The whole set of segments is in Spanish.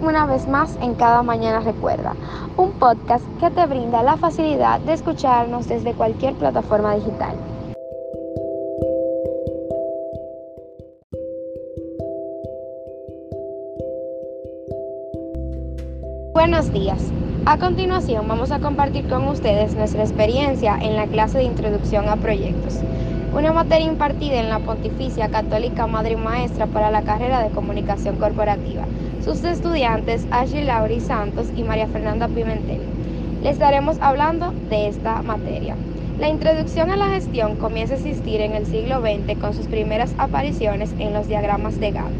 Una vez más en Cada Mañana Recuerda, un podcast que te brinda la facilidad de escucharnos desde cualquier plataforma digital. Buenos días. A continuación vamos a compartir con ustedes nuestra experiencia en la clase de Introducción a Proyectos, una materia impartida en la Pontificia Católica Madre y Maestra para la carrera de Comunicación Corporativa. Sus estudiantes Ashley Lauri Santos y María Fernanda Pimentel. Les estaremos hablando de esta materia. La introducción a la gestión comienza a existir en el siglo XX con sus primeras apariciones en los diagramas de Gantt.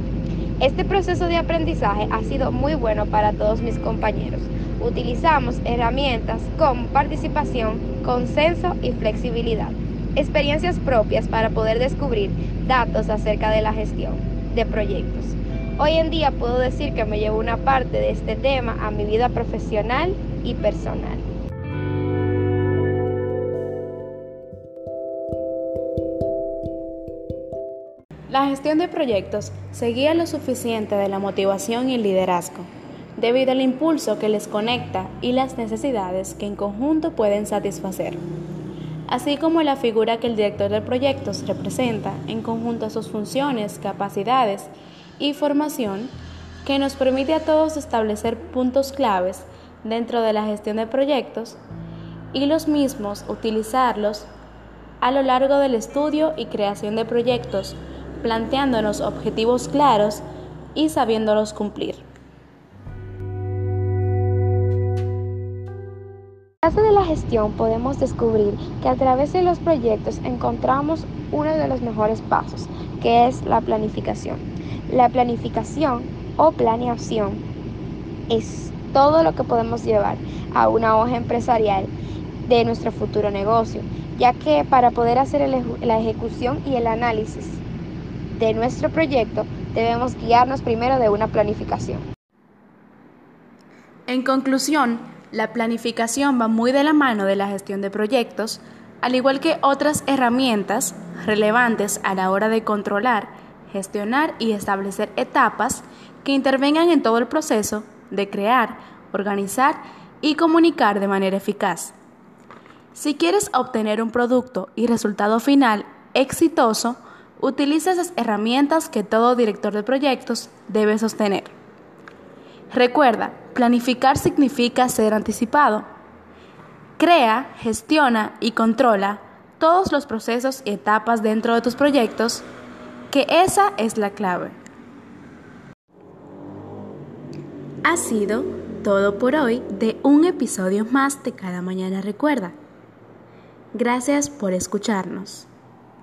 Este proceso de aprendizaje ha sido muy bueno para todos mis compañeros. Utilizamos herramientas como participación, consenso y flexibilidad. Experiencias propias para poder descubrir datos acerca de la gestión de proyectos. Hoy en día puedo decir que me llevo una parte de este tema a mi vida profesional y personal. La gestión de proyectos seguía lo suficiente de la motivación y el liderazgo, debido al impulso que les conecta y las necesidades que en conjunto pueden satisfacer, así como la figura que el director de proyectos representa en conjunto a sus funciones, capacidades y formación, que nos permite a todos establecer puntos claves dentro de la gestión de proyectos y los mismos utilizarlos a lo largo del estudio y creación de proyectos planteándonos objetivos claros y sabiéndolos cumplir. En clase de la gestión podemos descubrir que a través de los proyectos encontramos uno de los mejores pasos, que es la planificación. La planificación o planeación es todo lo que podemos llevar a una hoja empresarial de nuestro futuro negocio, ya que para poder hacer la ejecución y el análisis de nuestro proyecto, debemos guiarnos primero de una planificación. En conclusión, la planificación va muy de la mano de la gestión de proyectos, al igual que otras herramientas relevantes a la hora de controlar, gestionar y establecer etapas que intervengan en todo el proceso de crear, organizar y comunicar de manera eficaz. Si quieres obtener un producto y resultado final exitoso, Utiliza esas herramientas que todo director de proyectos debe sostener. Recuerda, planificar significa ser anticipado. Crea, gestiona y controla todos los procesos y etapas dentro de tus proyectos, que esa es la clave. Ha sido todo por hoy de un episodio más de Cada Mañana Recuerda. Gracias por escucharnos.